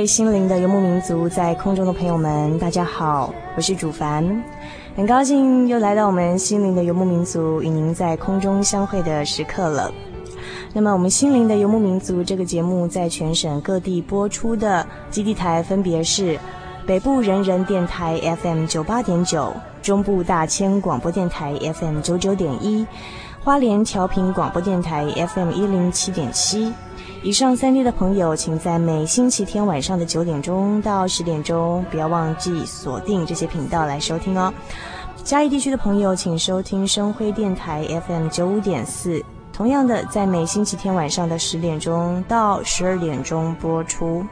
位心灵的游牧民族，在空中的朋友们，大家好，我是主凡，很高兴又来到我们心灵的游牧民族与您在空中相会的时刻了。那么，我们心灵的游牧民族这个节目在全省各地播出的基地台分别是北部人人电台 FM 九八点九，中部大千广播电台 FM 九九点一，花莲调频广播电台 FM 一零七点七。以上三地的朋友，请在每星期天晚上的九点钟到十点钟，不要忘记锁定这些频道来收听哦。嘉义地区的朋友，请收听生辉电台 FM 九五点四，同样的，在每星期天晚上的十点钟到十二点钟播出。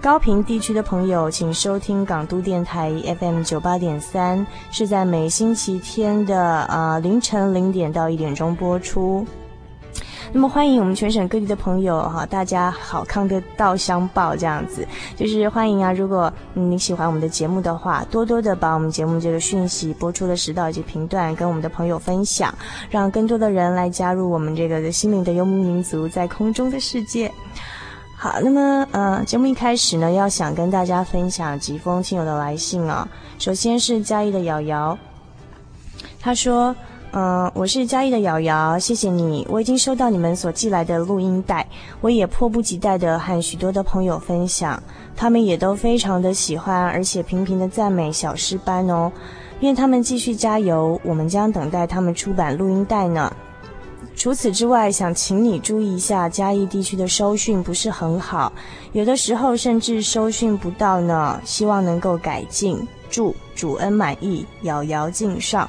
高平地区的朋友，请收听港都电台 FM 九八点三，是在每星期天的、呃、凌晨零点到一点钟播出。那么欢迎我们全省各地的朋友哈，大家好康的到相报这样子，就是欢迎啊！如果你喜欢我们的节目的话，多多的把我们节目这个讯息播出的时道以及频段跟我们的朋友分享，让更多的人来加入我们这个心灵的游牧民族在空中的世界。好，那么呃，节目一开始呢，要想跟大家分享几封亲友的来信啊。首先是嘉义的瑶瑶，他说。嗯，我是嘉义的瑶瑶，谢谢你，我已经收到你们所寄来的录音带，我也迫不及待的和许多的朋友分享，他们也都非常的喜欢，而且频频的赞美小诗班哦，愿他们继续加油，我们将等待他们出版录音带呢。除此之外，想请你注意一下嘉义地区的收讯不是很好，有的时候甚至收讯不到呢，希望能够改进，祝主恩满意，瑶瑶敬上。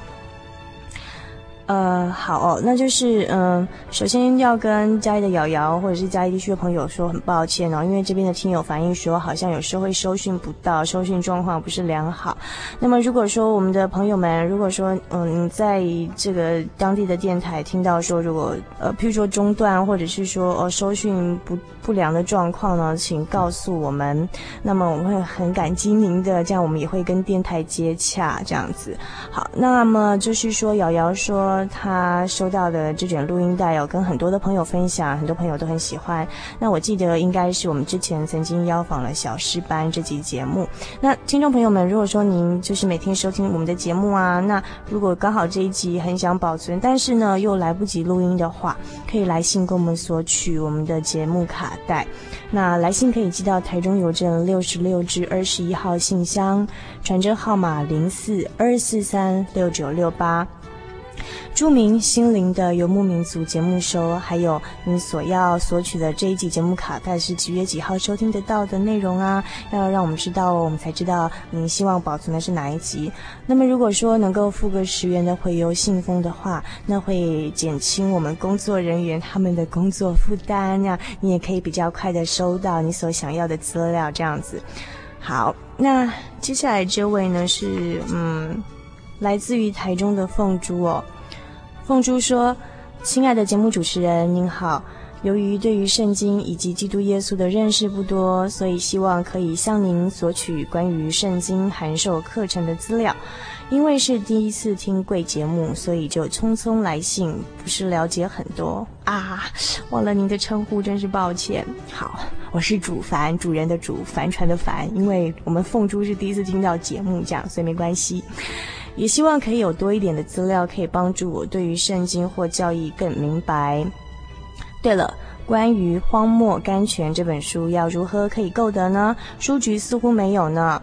呃，好哦，那就是嗯、首先要跟嘉义的瑶瑶或者是嘉义地区的朋友说很抱歉哦，因为这边的听友反映说，好像有时候会收讯不到，收讯状况不是良好。那么如果说我们的朋友们，如果说嗯，在这个当地的电台听到说，如果呃，譬如说中断或者是说呃收讯不不良的状况呢，请告诉我们，那么我们会很感激您的，这样我们也会跟电台接洽这样子。好，那么就是说瑶瑶说。他收到的这卷录音带，有跟很多的朋友分享，很多朋友都很喜欢。那我记得应该是我们之前曾经邀访了小诗班这集节目。那听众朋友们，如果说您就是每天收听我们的节目啊，那如果刚好这一集很想保存，但是呢又来不及录音的话，可以来信跟我们索取我们的节目卡带。那来信可以寄到台中邮政六十六至二十一号信箱，传真号码零四二四三六九六八。著名心灵的游牧民族节目收，还有你所要索取的这一集节目卡带是几月几号收听得到的内容啊？要让我们知道，我们才知道你希望保存的是哪一集。那么如果说能够付个十元的回邮信封的话，那会减轻我们工作人员他们的工作负担，那你也可以比较快的收到你所想要的资料，这样子。好，那接下来这位呢是嗯，来自于台中的凤珠哦。凤珠说：“亲爱的节目主持人，您好，由于对于圣经以及基督耶稣的认识不多，所以希望可以向您索取关于圣经函授课程的资料。因为是第一次听贵节目，所以就匆匆来信，不是了解很多啊，忘了您的称呼，真是抱歉。好，我是主凡，主人的主，帆船的帆。因为我们凤珠是第一次听到节目，这样，所以没关系。也希望可以有多一点的资料，可以帮助我对于圣经或教义更明白。对了，关于《荒漠甘泉》这本书，要如何可以购得呢？书局似乎没有呢。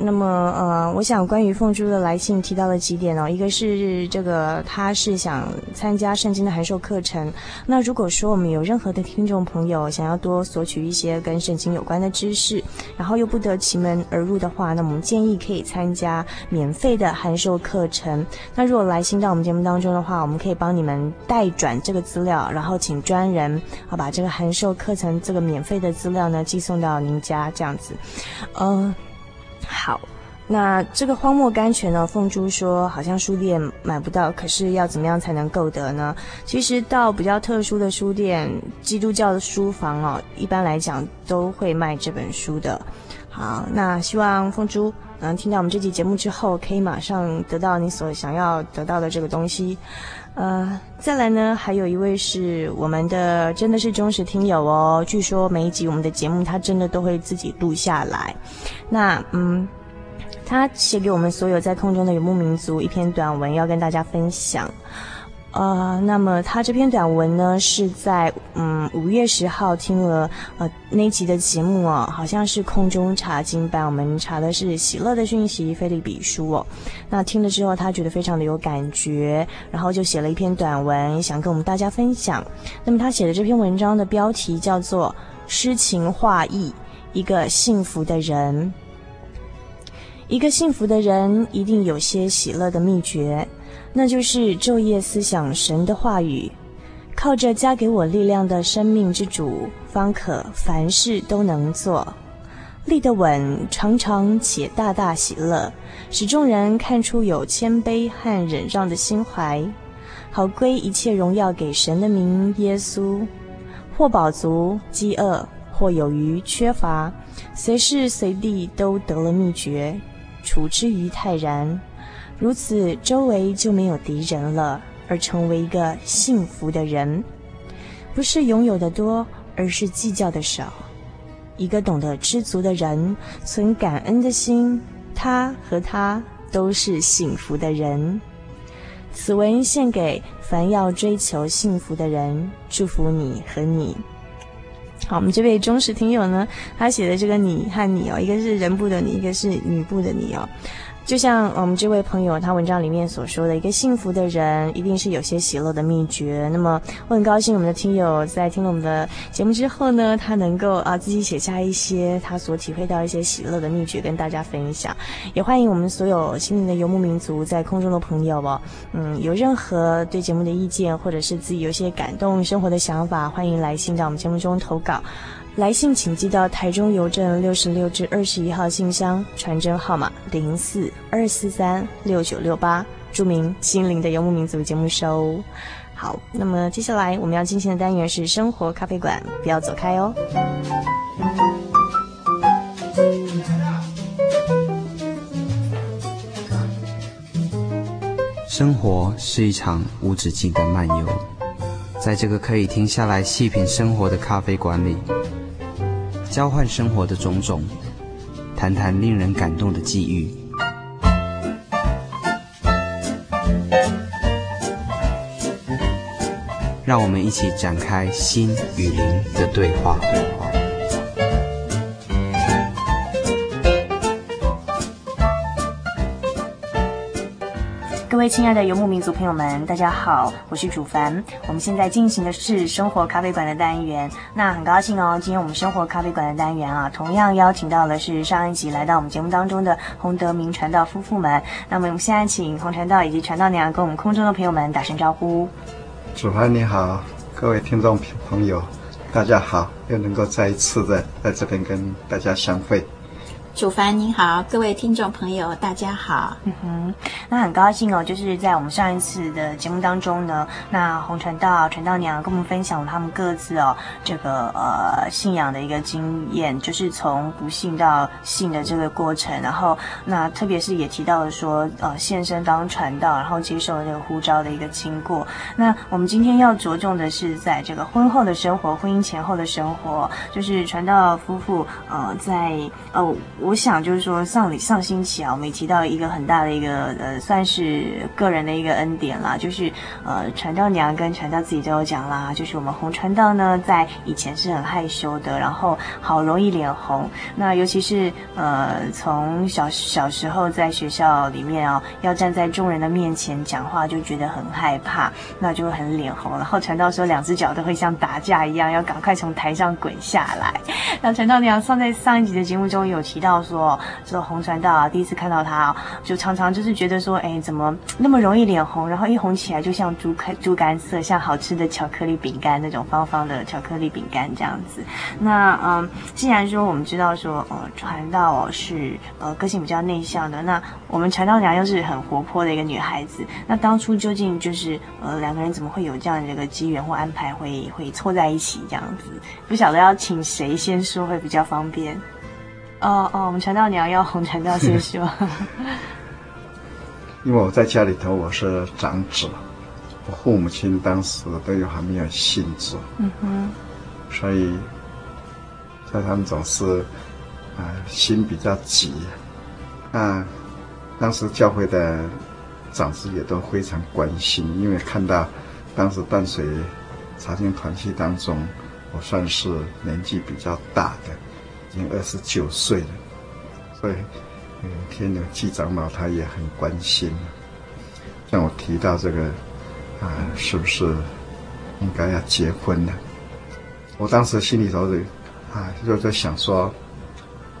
那么，呃，我想关于凤珠的来信提到了几点哦，一个是这个他是想参加圣经的函授课程。那如果说我们有任何的听众朋友想要多索取一些跟圣经有关的知识，然后又不得其门而入的话，那我们建议可以参加免费的函授课程。那如果来信到我们节目当中的话，我们可以帮你们代转这个资料，然后请专人啊把这个函授课程这个免费的资料呢寄送到您家这样子，呃。好，那这个荒漠甘泉呢？凤珠说好像书店买不到，可是要怎么样才能购得呢？其实到比较特殊的书店，基督教的书房哦，一般来讲都会卖这本书的。好，那希望凤珠能听到我们这期节目之后，可以马上得到你所想要得到的这个东西。呃，再来呢，还有一位是我们的，真的是忠实听友哦。据说每一集我们的节目，他真的都会自己录下来。那嗯，他写给我们所有在空中的游牧民族一篇短文，要跟大家分享。呃，那么他这篇短文呢，是在嗯五月十号听了呃那一集的节目哦，好像是空中查经班，我们查的是喜乐的讯息菲利比书哦。那听了之后，他觉得非常的有感觉，然后就写了一篇短文，想跟我们大家分享。那么他写的这篇文章的标题叫做《诗情画意：一个幸福的人》。一个幸福的人一定有些喜乐的秘诀。那就是昼夜思想神的话语，靠着加给我力量的生命之主，方可凡事都能做，立得稳，常常且大大喜乐，使众人看出有谦卑和忍让的心怀，好归一切荣耀给神的名耶稣。或饱足饥饿，或有余缺乏，随时随地都得了秘诀，处之于泰然。如此，周围就没有敌人了，而成为一个幸福的人。不是拥有的多，而是计较的少。一个懂得知足的人，存感恩的心，他和他都是幸福的人。此文献给凡要追求幸福的人，祝福你和你。好，我们这位忠实听友呢，他写的这个“你”和“你”哦，一个是人部的“你”，一个是女部的“你”哦。就像我们这位朋友他文章里面所说的，一个幸福的人一定是有些喜乐的秘诀。那么我很高兴我们的听友在听了我们的节目之后呢，他能够啊自己写下一些他所体会到一些喜乐的秘诀跟大家分享。也欢迎我们所有心灵的游牧民族在空中的朋友哦，嗯，有任何对节目的意见或者是自己有些感动生活的想法，欢迎来信到我们节目中投稿。来信请寄到台中邮政六十六至二十一号信箱，传真号码零四二四三六九六八，注明“心灵的游牧民族”节目收。好，那么接下来我们要进行的单元是生活咖啡馆，不要走开哦。生活是一场无止境的漫游，在这个可以停下来细品生活的咖啡馆里。交换生活的种种，谈谈令人感动的际遇，让我们一起展开心与灵的对话。亲爱的游牧民族朋友们，大家好，我是主凡。我们现在进行的是生活咖啡馆的单元。那很高兴哦，今天我们生活咖啡馆的单元啊，同样邀请到的是上一集来到我们节目当中的洪德明传道夫妇们。那么我们现在请洪传道以及传道娘跟我们空中的朋友们打声招呼。主凡你好，各位听众朋友，大家好，又能够再一次的在这边跟大家相会。主凡您好，各位听众朋友大家好。嗯哼，那很高兴哦，就是在我们上一次的节目当中呢，那红传道、传道娘跟我们分享了他们各自哦这个呃信仰的一个经验，就是从不信到信的这个过程。然后那特别是也提到了说呃献身当传道，然后接受了这个呼召的一个经过。那我们今天要着重的是在这个婚后的生活、婚姻前后的生活，就是传道夫妇呃在呃。我我想就是说，上礼上星期啊，我们也提到一个很大的一个呃，算是个人的一个恩典啦，就是呃，传道娘跟传道自己都有讲啦，就是我们红传道呢，在以前是很害羞的，然后好容易脸红。那尤其是呃，从小小时候在学校里面哦，要站在众人的面前讲话，就觉得很害怕，那就会很脸红。然后传道说，两只脚都会像打架一样，要赶快从台上滚下来。那传道娘上在上一集的节目中有提到。说说红传道啊，第一次看到他，就常常就是觉得说，哎，怎么那么容易脸红？然后一红起来就像猪肝猪肝色，像好吃的巧克力饼干那种方方的巧克力饼干这样子。那嗯，既然说我们知道说，呃，传道是呃个性比较内向的，那我们传道娘又是很活泼的一个女孩子，那当初究竟就是呃两个人怎么会有这样的一个机缘或安排会会凑在一起这样子？不晓得要请谁先说会比较方便。哦哦，我们传道娘要红传道先说。因为我在家里头我是长子，我父母亲当时都有还没有信主，嗯哼，所以在他们总是啊、呃、心比较急。啊当时教会的长子也都非常关心，因为看到当时淡水查经团契当中，我算是年纪比较大的。已经二十九岁了，所以天有季长老他也很关心，像我提到这个啊，是不是应该要结婚呢？我当时心里头的啊，就在想说，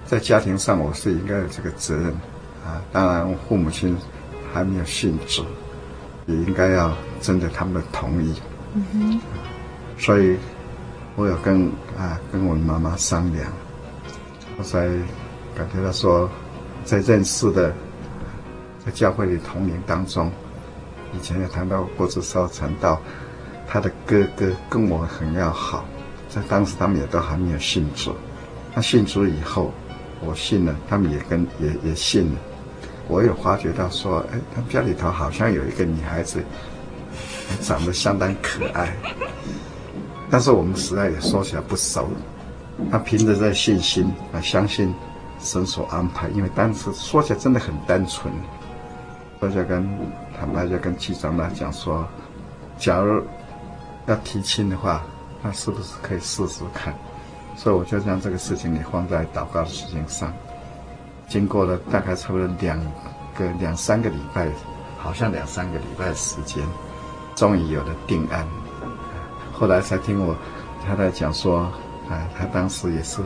在家庭上我是应该有这个责任啊。当然，我父母亲还没有殉职，也应该要征得他们的同意。嗯哼。所以，我有跟啊跟我妈妈商量。我才感觉到说，在认识的在教会里同龄当中，以前也谈到郭志超传道，他的哥哥跟我很要好，在当时他们也都还没有信主。那信主以后，我信了，他们也跟也 也信了。我有发觉到说，哎，他们家里头好像有一个女孩子，长得相当可爱，但是我们实在也说起来不熟。他凭着这信心啊，相信神所安排，因为当时说起来真的很单纯。我就跟坦白就跟季长老讲说，假如要提亲的话，那是不是可以试试看？所以我就将这个事情也放在祷告的事情上。经过了大概差不多两个两三个礼拜，好像两三个礼拜时间，终于有了定案。后来才听我太太讲说。啊，他当时也是，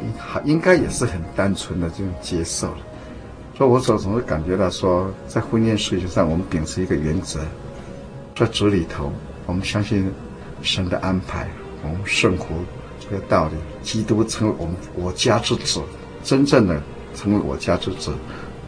应应该也是很单纯的这种接受了。所以我总总是感觉到说，在婚姻事情上，我们秉持一个原则，在主里头，我们相信神的安排，我们顺服这个道理。基督成为我们我家之子，真正的成为我家之子。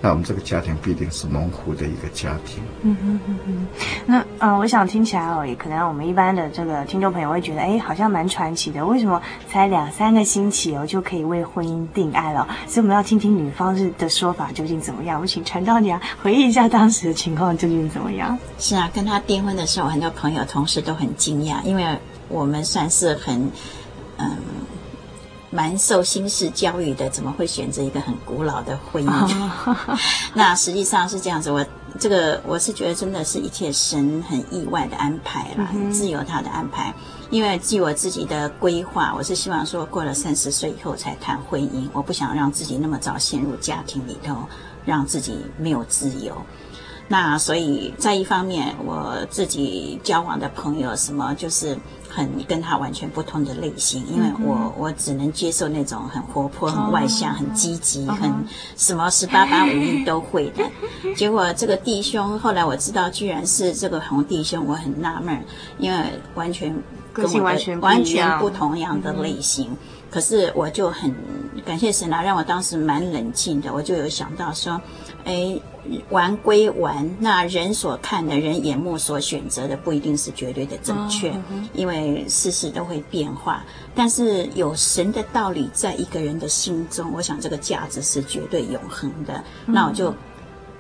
那我们这个家庭必定是蒙福的一个家庭。嗯哼哼哼。那呃，我想听起来哦，也可能我们一般的这个听众朋友会觉得，哎，好像蛮传奇的。为什么才两三个星期哦，就可以为婚姻定案了？所以我们要听听女方是的说法究竟怎么样。我请传道娘回忆一下当时的情况究竟怎么样。是啊，跟他订婚的时候，很多朋友同事都很惊讶，因为我们算是很嗯。蛮受新式教育的，怎么会选择一个很古老的婚姻？那实际上是这样子，我这个我是觉得真的是一切神很意外的安排啦，很自由他的安排。因为据我自己的规划，我是希望说过了三十岁以后才谈婚姻，我不想让自己那么早陷入家庭里头，让自己没有自由。那所以在一方面，我自己交往的朋友什么就是很跟他完全不同的类型，因为我我只能接受那种很活泼、很外向、很积极、很什么十八般武艺都会的。结果这个弟兄后来我知道，居然是这个红弟兄，我很纳闷，因为完全跟我完全完全不同样的类型。可是我就很感谢神啊，让我当时蛮冷静的，我就有想到说，哎。玩归玩，那人所看的人眼目所选择的不一定是绝对的正确，因为事事都会变化。但是有神的道理在一个人的心中，我想这个价值是绝对永恒的。那我就。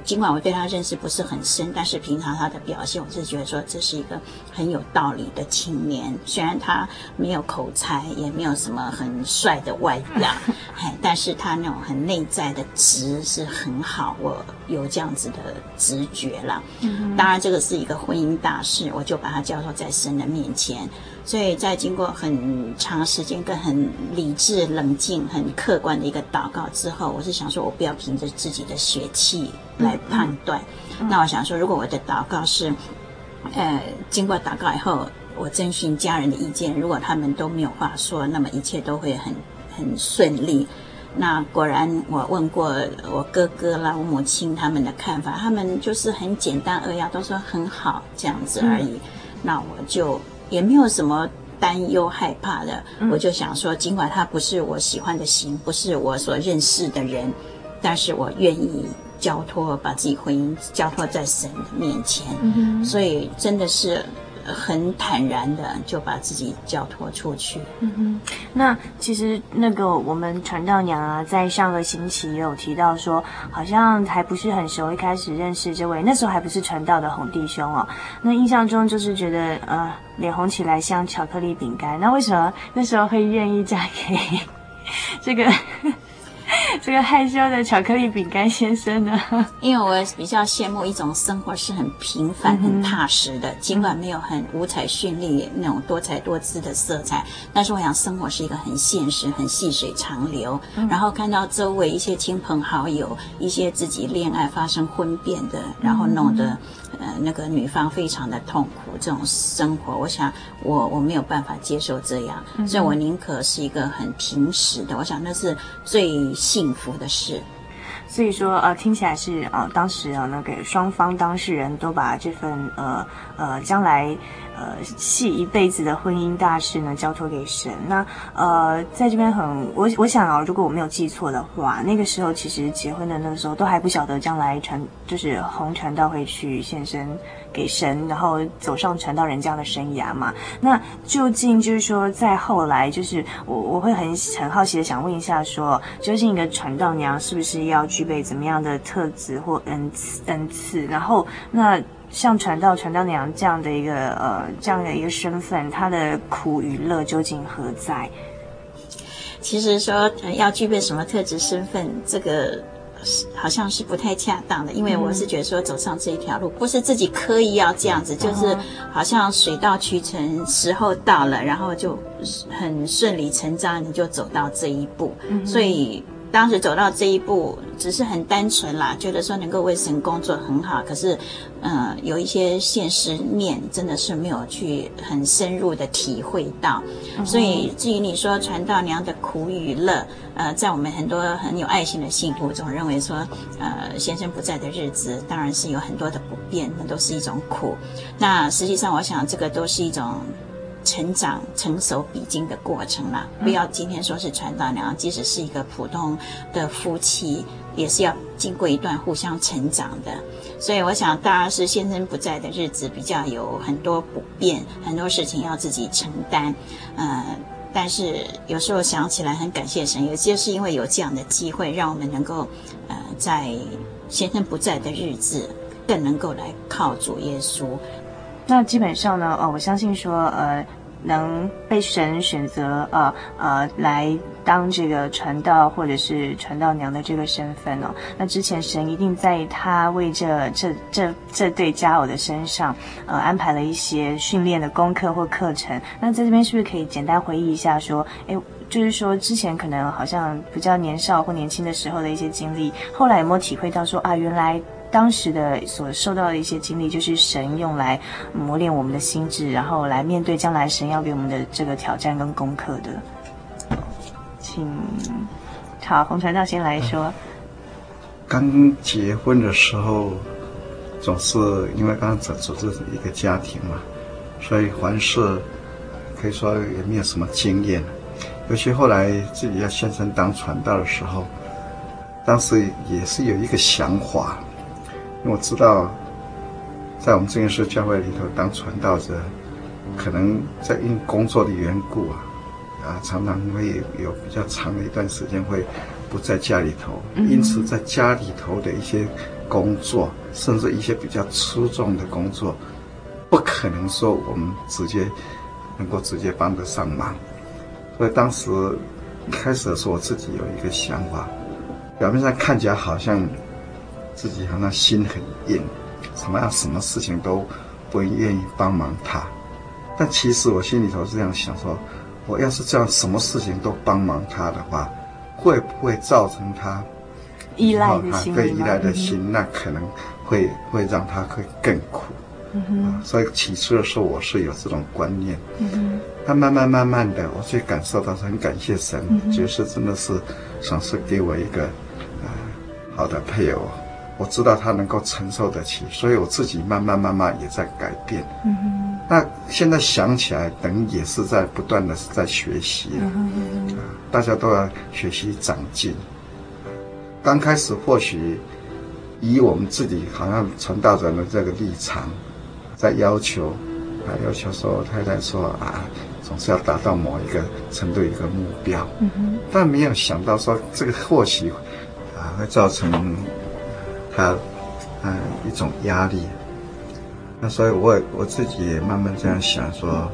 尽管我对他认识不是很深，但是平常他的表现，我是觉得说这是一个很有道理的青年。虽然他没有口才，也没有什么很帅的外表，但是他那种很内在的直是很好，我有这样子的直觉了。当然，这个是一个婚姻大事，我就把他交托在神的面前。所以在经过很长时间跟很理智、冷静、很客观的一个祷告之后，我是想说，我不要凭着自己的血气来判断。那我想说，如果我的祷告是，呃，经过祷告以后，我征询家人的意见，如果他们都没有话说，那么一切都会很很顺利。那果然，我问过我哥哥啦、我母亲他们的看法，他们就是很简单扼要，都说很好这样子而已。嗯、那我就。也没有什么担忧害怕的，嗯、我就想说，尽管他不是我喜欢的型，不是我所认识的人，但是我愿意交托，把自己婚姻交托在神的面前，嗯、所以真的是。很坦然的就把自己交托出去。嗯哼，那其实那个我们传道娘啊，在上个星期也有提到说，好像还不是很熟，一开始认识这位，那时候还不是传道的红弟兄哦。那印象中就是觉得呃，脸红起来像巧克力饼干。那为什么那时候会愿意嫁给 这个？这个害羞的巧克力饼干先生呢？因为我比较羡慕一种生活是很平凡、很踏实的，尽管没有很五彩绚丽那种多彩多姿的色彩，但是我想生活是一个很现实、很细水长流。然后看到周围一些亲朋好友，一些自己恋爱发生婚变的，然后弄得。呃，那个女方非常的痛苦，这种生活，我想我我没有办法接受这样，嗯、所以我宁可是一个很平实的，我想那是最幸福的事。所以说，呃，听起来是啊、呃，当时啊，那个双方当事人都把这份呃呃将来呃系一辈子的婚姻大事呢交托给神。那呃，在这边很我我想啊，如果我没有记错的话，那个时候其实结婚的那个时候都还不晓得将来传就是红传道会去献身。给神，然后走上传道人这样的生涯嘛？那究竟就是说，在后来，就是我我会很很好奇的想问一下说，说究竟一个传道娘是不是要具备怎么样的特质或恩赐恩赐？然后，那像传道传道娘这样的一个呃这样的一个身份，他的苦与乐究竟何在？其实说要具备什么特质身份，这个。好像是不太恰当的，因为我是觉得说走上这一条路，不是自己刻意要这样子，就是好像水到渠成，时候到了，然后就很顺理成章，你就走到这一步，所以。当时走到这一步，只是很单纯啦，觉得说能够为神工作很好。可是，呃，有一些现实面真的是没有去很深入的体会到。所以，至于你说传道娘的苦与乐，呃，在我们很多很有爱心的信徒总认为说，呃，先生不在的日子，当然是有很多的不便，那都是一种苦。那实际上，我想这个都是一种。成长、成熟、必经的过程啦，不要今天说是传道娘，即使是一个普通的夫妻，也是要经过一段互相成长的。所以，我想，当然是先生不在的日子，比较有很多不便，很多事情要自己承担。呃，但是有时候想起来，很感谢神，有些是因为有这样的机会，让我们能够呃，在先生不在的日子，更能够来靠主耶稣。那基本上呢，呃，我相信说，呃，能被神选择，呃呃，来当这个传道或者是传道娘的这个身份哦，那之前神一定在他为这这这这对佳偶的身上，呃，安排了一些训练的功课或课程。那在这边是不是可以简单回忆一下，说，诶，就是说之前可能好像比较年少或年轻的时候的一些经历，后来有没有体会到说啊，原来。当时的所受到的一些经历，就是神用来磨练我们的心智，然后来面对将来神要给我们的这个挑战跟功课的。请，好，洪传道先来说。刚结婚的时候，总是因为刚刚组组织一个家庭嘛，所以凡事可以说也没有什么经验。尤其后来自己要献身当传道的时候，当时也是有一个想法，因为我知道，在我们这件事教会里头当传道者，可能在因工作的缘故啊，啊，常常会有比较长的一段时间会。不在家里头，因此在家里头的一些工作，甚至一些比较粗重的工作，不可能说我们直接能够直接帮得上忙。所以当时一开始的时候，我自己有一个想法，表面上看起来好像自己好像心很硬，什么样什么事情都不愿意帮忙他。但其实我心里头是这样想说，我要是这样什么事情都帮忙他的话。会不会造成他依赖的心？对，依赖的心，嗯、那可能会会让他会更苦。嗯、啊。所以起初的时候，我是有这种观念。但慢慢慢慢的，我去感受到很感谢神，觉得、嗯、真的是赏赐给我一个呃好的配偶。我知道他能够承受得起，所以我自己慢慢慢慢也在改变。那现在想起来，等于也是在不断的在学习了。嗯哼。大家都要学习长进。刚开始或许以我们自己好像传道者的这个立场，在要求啊，要求说太太说啊，总是要达到某一个程度一个目标。但没有想到说这个或许啊会造成他嗯一种压力。那所以我我自己也慢慢这样想说，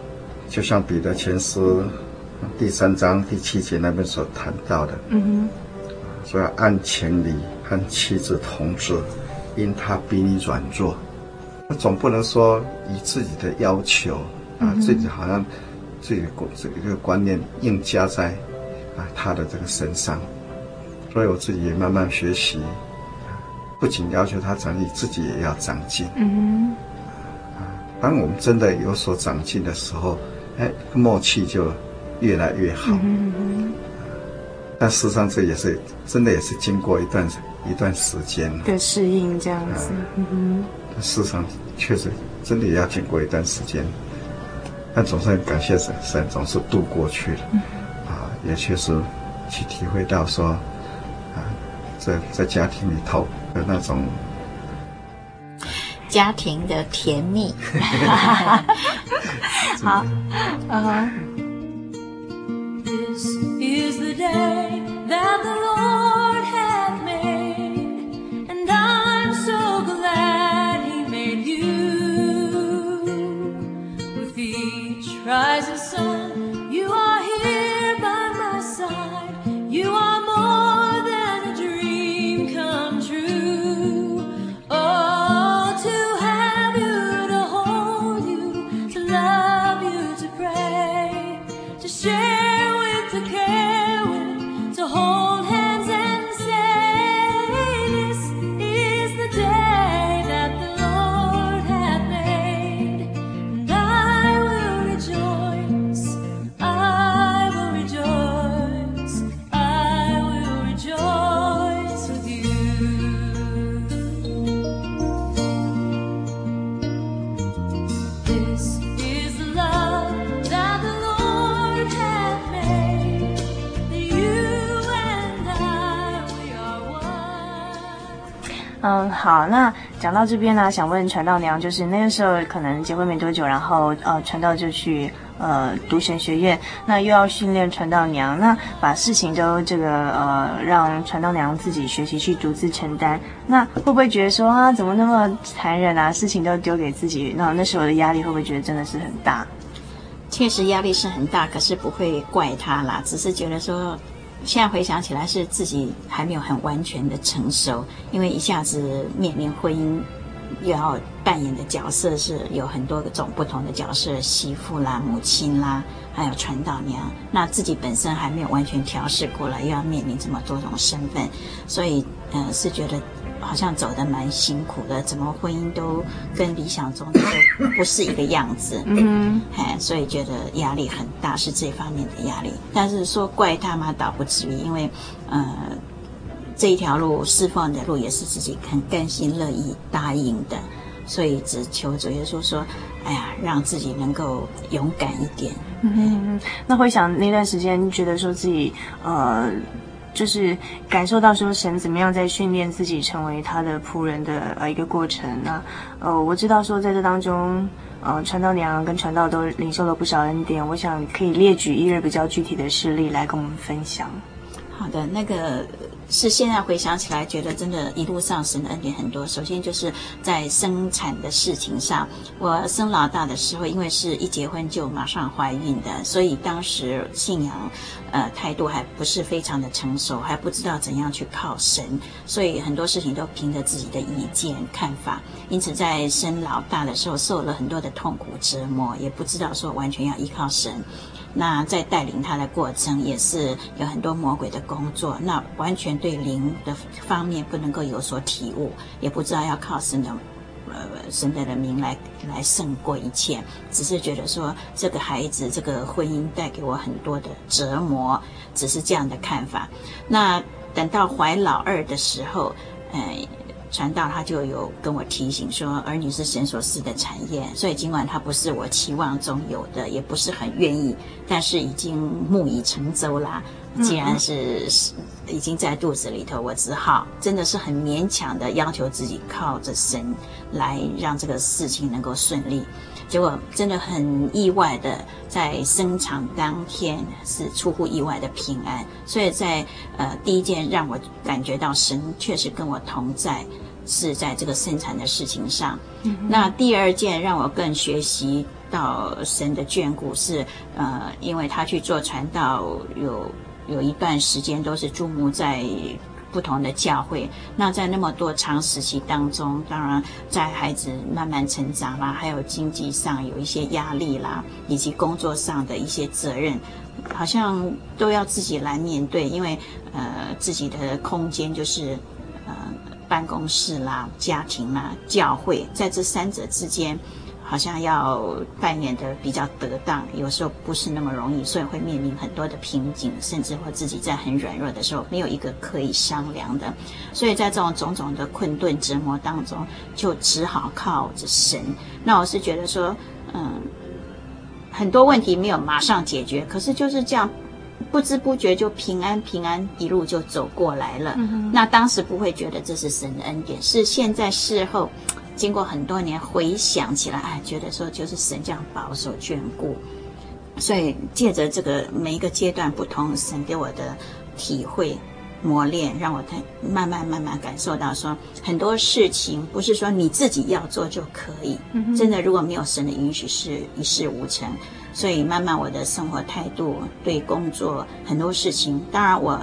就像彼得前书。第三章第七节那边所谈到的，嗯哼，说要按情理和妻子同治，因他比你软弱，那总不能说以自己的要求啊，自己好像自己的这个这个观念硬加在啊他的这个身上，所以我自己也慢慢学习，不仅要求他长进，自己也要长进，嗯当我们真的有所长进的时候，哎，默契就。越来越好，嗯嗯，但事实上这也是真的，也是经过一段一段时间。的适应这样子。嗯哼，事实上确实真的也要经过一段时间，但总算感谢神，神总是度过去了。嗯、啊，也确实去体会到说，啊，在在家庭里头的那种家庭的甜蜜。好，嗯嗯，好，那讲到这边呢，想问传道娘，就是那个时候可能结婚没多久，然后呃，传道就去呃读神学院，那又要训练传道娘，那把事情都这个呃让传道娘自己学习去独自承担，那会不会觉得说啊，怎么那么残忍啊？事情都丢给自己，那那时候的压力会不会觉得真的是很大？确实压力是很大，可是不会怪他啦，只是觉得说。现在回想起来，是自己还没有很完全的成熟，因为一下子面临婚姻，又要扮演的角色是有很多种不同的角色，媳妇啦、母亲啦，还有传道娘。那自己本身还没有完全调试过来，又要面临这么多种身份，所以，呃，是觉得好像走得蛮辛苦的，怎么婚姻都跟理想中的都不是一个样子，嗯，哎，所以觉得压力很大，是这方面的压力。但是说怪他吗？倒不至于，因为呃，这一条路释放的路也是自己很甘心乐意答应的，所以只求主耶稣说，哎呀，让自己能够勇敢一点。嗯嗯，那回想那段时间，觉得说自己呃。就是感受到说神怎么样在训练自己成为他的仆人的呃一个过程。那呃我知道说在这当中，呃传道娘跟传道都领受了不少恩典。我想可以列举一二比较具体的事例来跟我们分享。好的，那个。是现在回想起来，觉得真的一路上神的恩典很多。首先就是在生产的事情上，我生老大的时候，因为是一结婚就马上怀孕的，所以当时信仰，呃，态度还不是非常的成熟，还不知道怎样去靠神，所以很多事情都凭着自己的意见看法。因此在生老大的时候，受了很多的痛苦折磨，也不知道说完全要依靠神。那在带领他的过程，也是有很多魔鬼的工作。那完全对灵的方面不能够有所体悟，也不知道要靠神的，呃，神的名来来胜过一切。只是觉得说这个孩子，这个婚姻带给我很多的折磨，只是这样的看法。那等到怀老二的时候，呃。传道他就有跟我提醒说，儿女是神所赐的产业，所以尽管他不是我期望中有的，也不是很愿意，但是已经木已成舟啦。既然是已经在肚子里头，我只好真的是很勉强的要求自己靠着神来让这个事情能够顺利。结果真的很意外的，在生产当天是出乎意外的平安。所以在呃第一件让我感觉到神确实跟我同在。是在这个生产的事情上，嗯、那第二件让我更学习到神的眷顾是，呃，因为他去做传道，有有一段时间都是注目在不同的教会。那在那么多长时期当中，当然在孩子慢慢成长啦，还有经济上有一些压力啦，以及工作上的一些责任，好像都要自己来面对，因为呃自己的空间就是呃。办公室啦、家庭啦、教会，在这三者之间，好像要扮演的比较得当，有时候不是那么容易，所以会面临很多的瓶颈，甚至或自己在很软弱的时候，没有一个可以商量的，所以在这种种种的困顿折磨当中，就只好靠着神。那我是觉得说，嗯，很多问题没有马上解决，可是就是这样。不知不觉就平安平安一路就走过来了。嗯、那当时不会觉得这是神的恩典，是现在事后，经过很多年回想起来，哎，觉得说就是神这样保守眷顾。所以借着这个每一个阶段不同，神给我的体会磨练，让我慢慢慢慢感受到说很多事情不是说你自己要做就可以。嗯、真的如果没有神的允许，是一事无成。所以慢慢我的生活态度，对工作很多事情，当然我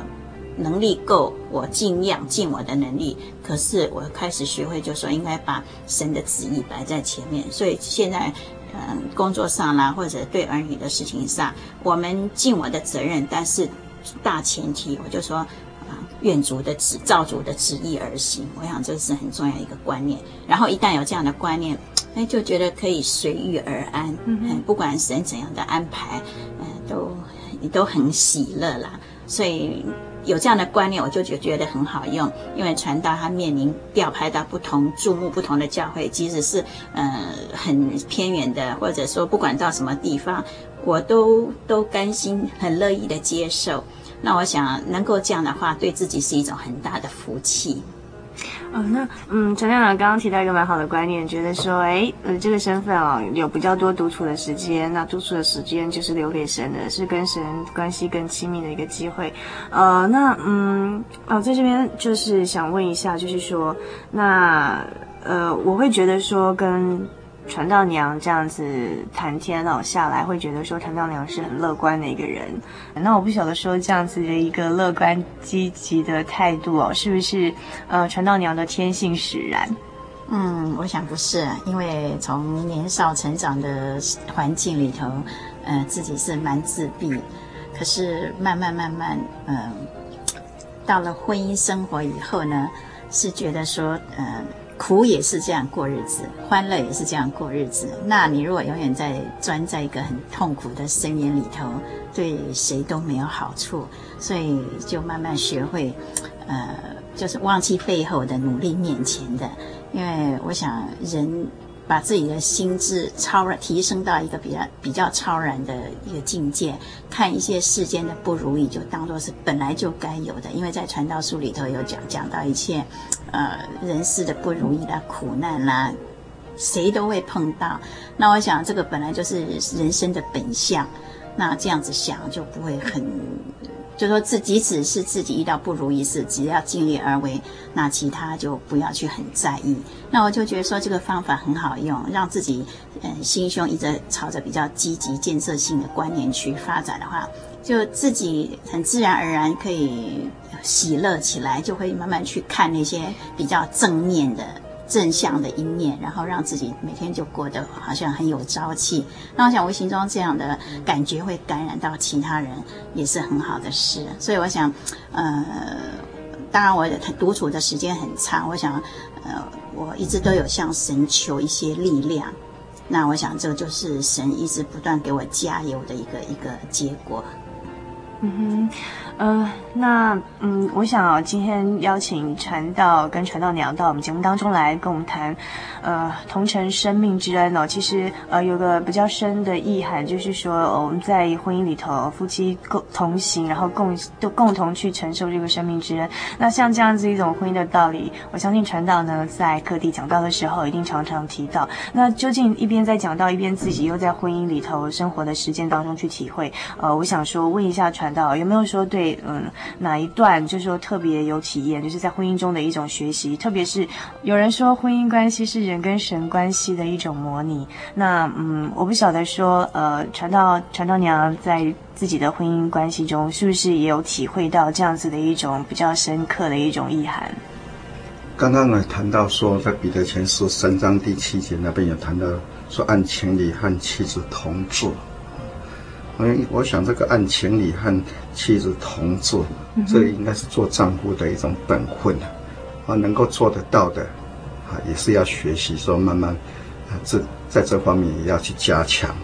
能力够，我尽量尽我的能力。可是我开始学会，就说应该把神的旨意摆在前面。所以现在，嗯，工作上啦，或者对儿女的事情上，我们尽我的责任，但是大前提，我就说，啊，愿主的旨，照主的旨意而行。我想这是很重要一个观念。然后一旦有这样的观念。哎，就觉得可以随遇而安，嗯，不管神怎样的安排，嗯，都你都很喜乐啦。所以有这样的观念，我就觉觉得很好用。因为传道他面临调派到不同、注目不同的教会，即使是呃很偏远的，或者说不管到什么地方，我都都甘心、很乐意的接受。那我想能够这样的话，对自己是一种很大的福气。哦，那嗯，传道长刚刚提到一个蛮好的观念，觉得说，哎，呃，这个身份哦，有比较多独处的时间，那独处的时间就是留给神的，是跟神关系更亲密的一个机会。呃，那嗯，哦，在这边就是想问一下，就是说，那呃，我会觉得说跟。传道娘这样子谈天哦下来，会觉得说传道娘是很乐观的一个人。那我不晓得说这样子的一个乐观积极的态度哦，是不是呃传道娘的天性使然？嗯，我想不是，因为从年少成长的环境里头，呃，自己是蛮自闭，可是慢慢慢慢，嗯、到了婚姻生活以后呢。是觉得说，呃，苦也是这样过日子，欢乐也是这样过日子。那你如果永远在钻在一个很痛苦的深渊里头，对谁都没有好处。所以就慢慢学会，呃，就是忘记背后的努力面前的。因为我想人。把自己的心智超然提升到一个比较比较超然的一个境界，看一些世间的不如意，就当做是本来就该有的。因为在传道书里头有讲讲到一切，呃，人世的不如意啦、苦难啦，谁都会碰到。那我想这个本来就是人生的本相，那这样子想就不会很。就说自，即使是自己遇到不如意事，只要尽力而为，那其他就不要去很在意。那我就觉得说这个方法很好用，让自己嗯心胸一直朝着比较积极建设性的观念去发展的话，就自己很自然而然可以喜乐起来，就会慢慢去看那些比较正面的。正向的一面，然后让自己每天就过得好像很有朝气。那我想，无形中这样的感觉会感染到其他人，也是很好的事。所以我想，呃，当然我独处的时间很长，我想，呃，我一直都有向神求一些力量。那我想，这就是神一直不断给我加油的一个一个结果。嗯哼。呃，那嗯，我想，今天邀请传道跟传道娘到我们节目当中来跟我们谈，呃，同承生命之恩哦。其实呃，有个比较深的意涵，就是说，我们在婚姻里头，夫妻共同行，然后共都共同去承受这个生命之恩。那像这样子一种婚姻的道理，我相信传道呢，在各地讲道的时候，一定常常提到。那究竟一边在讲道，一边自己又在婚姻里头生活的实践当中去体会，呃，我想说，问一下传道，有没有说对？嗯，哪一段就是说特别有体验，就是在婚姻中的一种学习，特别是有人说婚姻关系是人跟神关系的一种模拟。那嗯，我不晓得说，呃，传道传道娘在自己的婚姻关系中，是不是也有体会到这样子的一种比较深刻的一种意涵？刚刚呢谈到说，在彼得前书三章第七节那边有谈到说，按情理和妻子同住。嗯，我想这个按情理和妻子同住，这应该是做丈夫的一种本分啊，能够做得到的，啊，也是要学习说慢慢，啊，这在这方面也要去加强，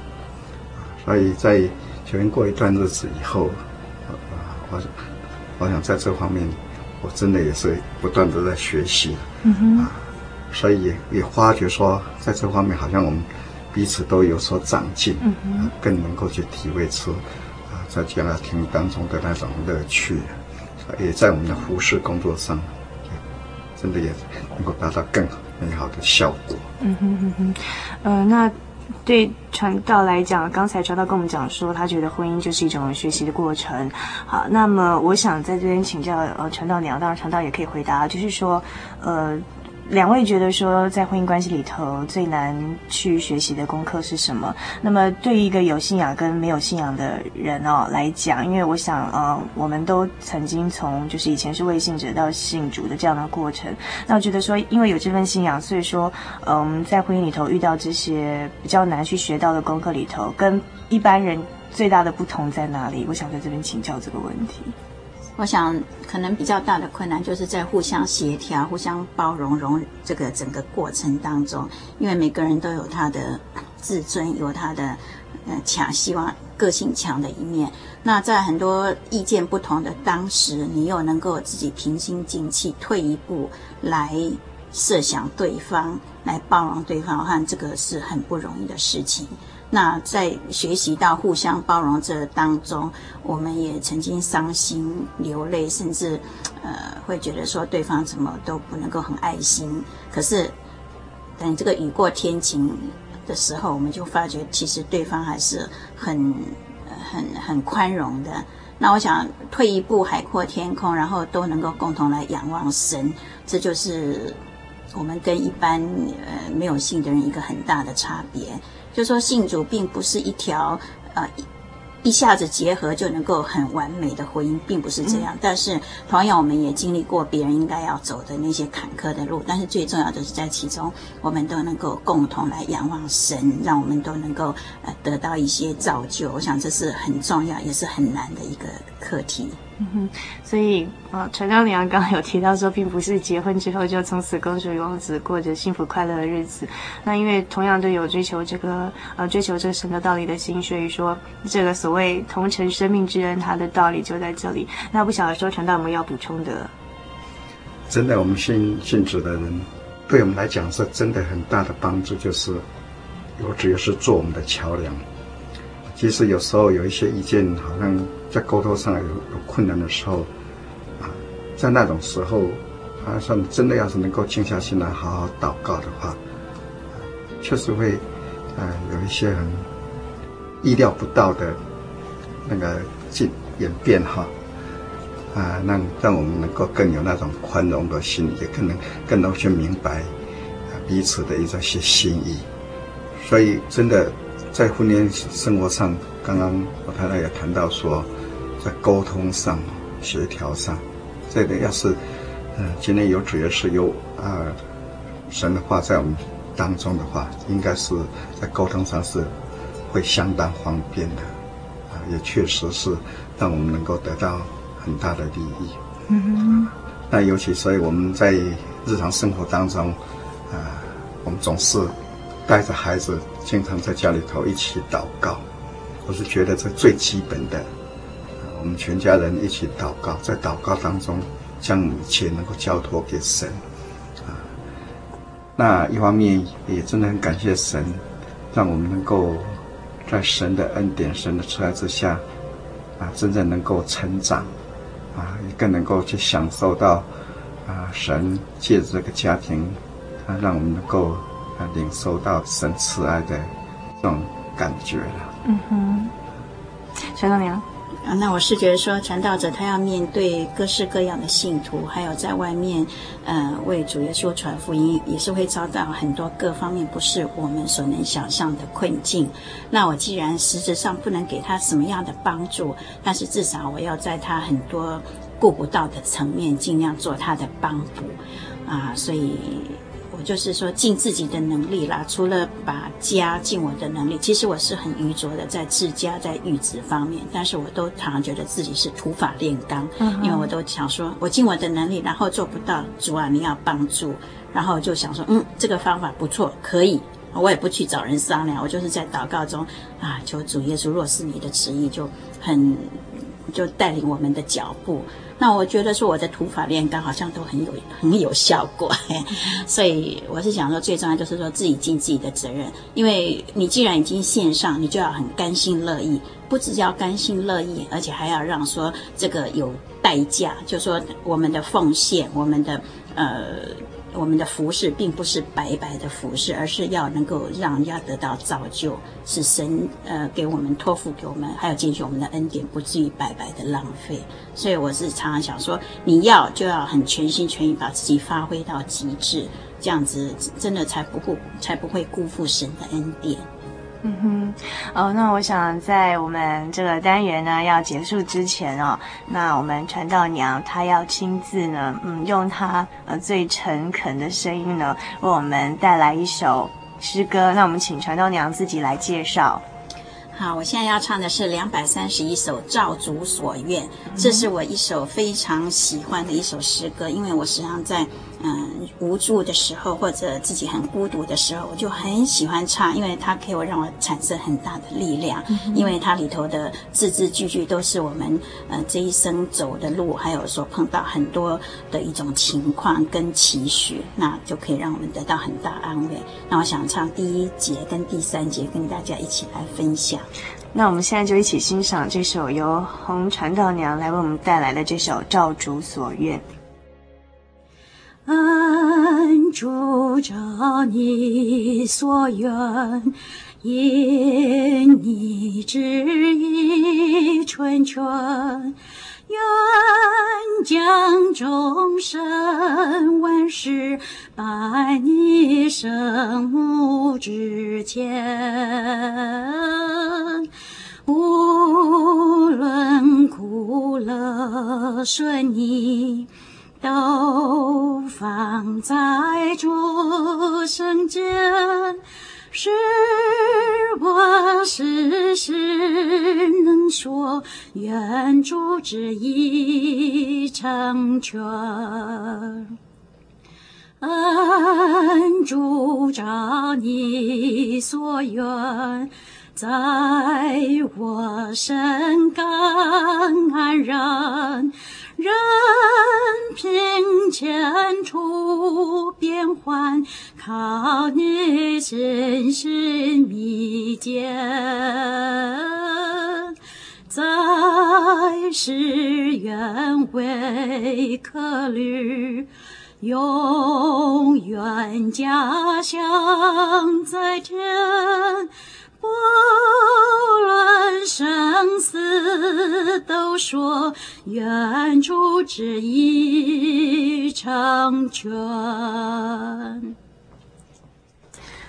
所以在前面过一段日子以后，啊，我我想在这方面，我真的也是不断的在学习，嗯哼啊，所以也也发觉说，在这方面好像我们。彼此都有所长进，嗯哼，更能够去体会出啊，在家庭当中的那种乐趣，也在我们的服饰工作上，真的也能够达到更美好的效果。嗯哼哼哼，呃，那对传道来讲，刚才传道跟我们讲说，他觉得婚姻就是一种学习的过程。好，那么我想在这边请教呃传道娘，当然传道也可以回答，就是说呃。两位觉得说，在婚姻关系里头最难去学习的功课是什么？那么，对于一个有信仰跟没有信仰的人哦来讲，因为我想，呃，我们都曾经从就是以前是未信者到信主的这样的过程。那我觉得说，因为有这份信仰，所以说，嗯，在婚姻里头遇到这些比较难去学到的功课里头，跟一般人最大的不同在哪里？我想在这边请教这个问题。我想，可能比较大的困难就是在互相协调、互相包容、容这个整个过程当中，因为每个人都有他的自尊，有他的呃强，希望个性强的一面。那在很多意见不同的当时，你又能够自己平心静气退一步来设想对方，来包容对方，我看这个是很不容易的事情。那在学习到互相包容这当中，我们也曾经伤心流泪，甚至呃会觉得说对方怎么都不能够很爱心。可是等这个雨过天晴的时候，我们就发觉其实对方还是很很很宽容的。那我想退一步海阔天空，然后都能够共同来仰望神，这就是我们跟一般呃没有信的人一个很大的差别。就说信主并不是一条，呃，一下子结合就能够很完美的婚姻，并不是这样。嗯、但是同样，我们也经历过别人应该要走的那些坎坷的路。但是最重要的是在其中，我们都能够共同来仰望神，让我们都能够呃得到一些造就。我想这是很重要，也是很难的一个课题。哼，所以啊，传道娘刚刚有提到说，并不是结婚之后就从此公主与王子过着幸福快乐的日子。那因为同样都有追求这个呃追求这个神的道理的心，所以说这个所谓同承生命之恩，它的道理就在这里。那不晓得说传道有没有要补充的？真的，我们信信主的人，对我们来讲是真的很大的帮助，就是有主要是做我们的桥梁。其实有时候有一些意见，好像在沟通上有有困难的时候，啊，在那种时候，啊，算真的要是能够静下心来好好祷告的话，确实会，啊，有一些很意料不到的那个进演变哈，啊，让让我们能够更有那种宽容的心，也更能更能去明白彼此的一些心意，所以真的。在婚姻生活上，刚刚我太太也谈到说，在沟通上、协调上，这个要是，嗯，今天有主要是有啊神的话在我们当中的话，应该是在沟通上是会相当方便的，啊，也确实是让我们能够得到很大的利益。嗯哼。那尤其所以我们在日常生活当中，啊，我们总是。带着孩子，经常在家里头一起祷告，我是觉得这最基本的。我们全家人一起祷告，在祷告当中将一切能够交托给神，啊，那一方面也真的很感谢神，让我们能够在神的恩典、神的慈爱之下，啊，真正能够成长，啊，也更能够去享受到，啊，神借着这个家庭，啊，让我们能够。啊，领受到神慈爱的这种感觉了。嗯哼，传道娘啊，那我是觉得说，传道者他要面对各式各样的信徒，还有在外面，呃，为主耶稣传福音，也是会遭到很多各方面不是我们所能想象的困境。那我既然实质上不能给他什么样的帮助，但是至少我要在他很多顾不到的层面，尽量做他的帮补啊，所以。就是说，尽自己的能力啦。除了把家尽我的能力，其实我是很愚拙的，在治家、在育子方面。但是我都常常觉得自己是土法炼钢，嗯、因为我都想说，我尽我的能力，然后做不到，主啊，你要帮助。然后就想说，嗯，这个方法不错，可以。我也不去找人商量，我就是在祷告中啊，求主耶稣，若是你的旨意，就很就带领我们的脚步。那我觉得说我的土法炼钢好像都很有很有效果，所以我是想说，最重要就是说自己尽自己的责任，因为你既然已经线上，你就要很甘心乐意，不只要甘心乐意，而且还要让说这个有代价，就说我们的奉献，我们的呃。我们的服饰并不是白白的服饰，而是要能够让人家得到造就，是神呃给我们托付给我们，还有进去我们的恩典，不至于白白的浪费。所以我是常常想说，你要就要很全心全意把自己发挥到极致，这样子真的才不顾才不会辜负神的恩典。嗯哼，哦，那我想在我们这个单元呢要结束之前哦，那我们传道娘她要亲自呢，嗯，用她呃最诚恳的声音呢，为我们带来一首诗歌。那我们请传道娘自己来介绍。好，我现在要唱的是两百三十一首《照主所愿》，这是我一首非常喜欢的一首诗歌，因为我时常在嗯无助的时候或者自己很孤独的时候，我就很喜欢唱，因为它可以让我产生很大的力量，因为它里头的字字句句都是我们呃这一生走的路，还有所碰到很多的一种情况跟期许，那就可以让我们得到很大安慰。那我想唱第一节跟第三节，跟大家一起来分享。那我们现在就一起欣赏这首由红传道娘来为我们带来的这首《照主所愿》。按主照你所愿，因你旨意成全，愿将众生万事摆你圣母之前，无论苦乐顺逆，都放在主圣间，是我时时能说，愿主旨意成全。恩主照你所愿，在我身感安然。任贫贱处变幻，靠你信心密坚，在世愿为客旅，永远家乡在天。不论生死，都说愿主旨意成全。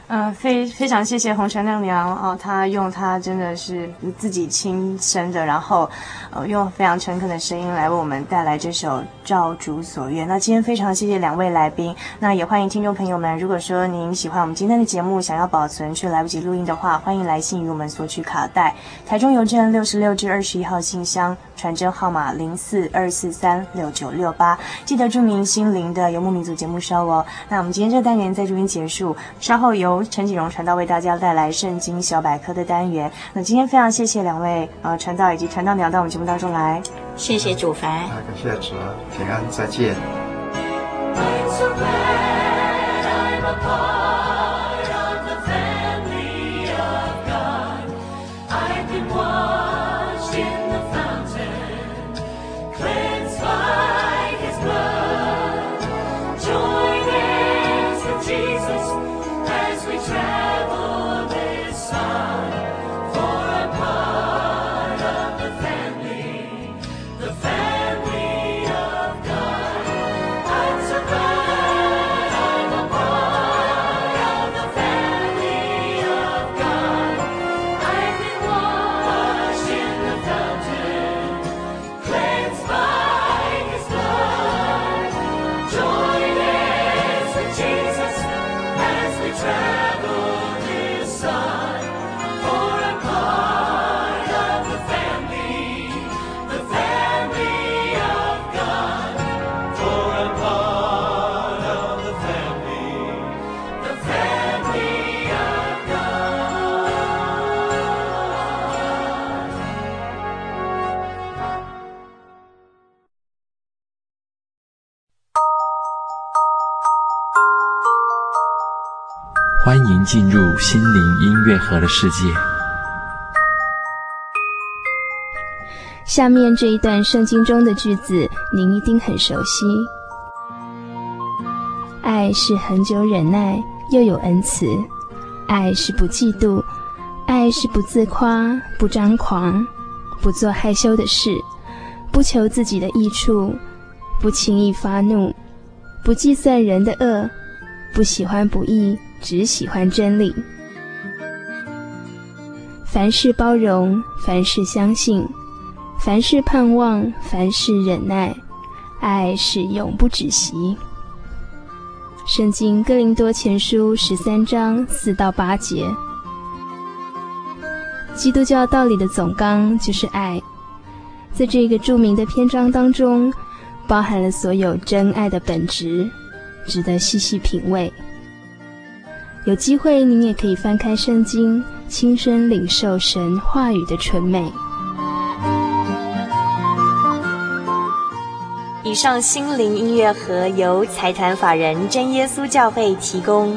呃，非非常谢谢红尘娘娘哦，她用她真的是自己亲身的，然后呃用非常诚恳的声音来为我们带来这首《照主所愿》。那今天非常谢谢两位来宾，那也欢迎听众朋友们，如果说您喜欢我们今天的节目，想要保存却来不及录音的话，欢迎来信与我们索取卡带。台中邮政六十六至二十一号信箱，传真号码零四二四三六九六八。记得注明心灵的游牧民族节目收哦。那我们今天这个单元在这边结束，稍后由陈景荣传道为大家带来圣经小百科的单元。那今天非常谢谢两位呃传道以及传道娘到我们节目当中来，谢谢主凡，感谢主，平安，再见。进入心灵音乐盒的世界。下面这一段圣经中的句子，您一定很熟悉。爱是恒久忍耐，又有恩慈；爱是不嫉妒；爱是不自夸，不张狂，不做害羞的事，不求自己的益处，不轻易发怒，不计算人的恶，不喜欢不义。只喜欢真理，凡事包容，凡事相信，凡事盼望，凡事忍耐，爱是永不止息。圣经哥林多前书十三章四到八节，基督教道理的总纲就是爱，在这个著名的篇章当中，包含了所有真爱的本质，值得细细品味。有机会，您也可以翻开圣经，亲身领受神话语的纯美。以上心灵音乐盒由财团法人真耶稣教会提供。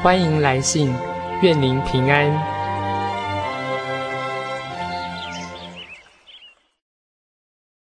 欢迎来信，愿您平安。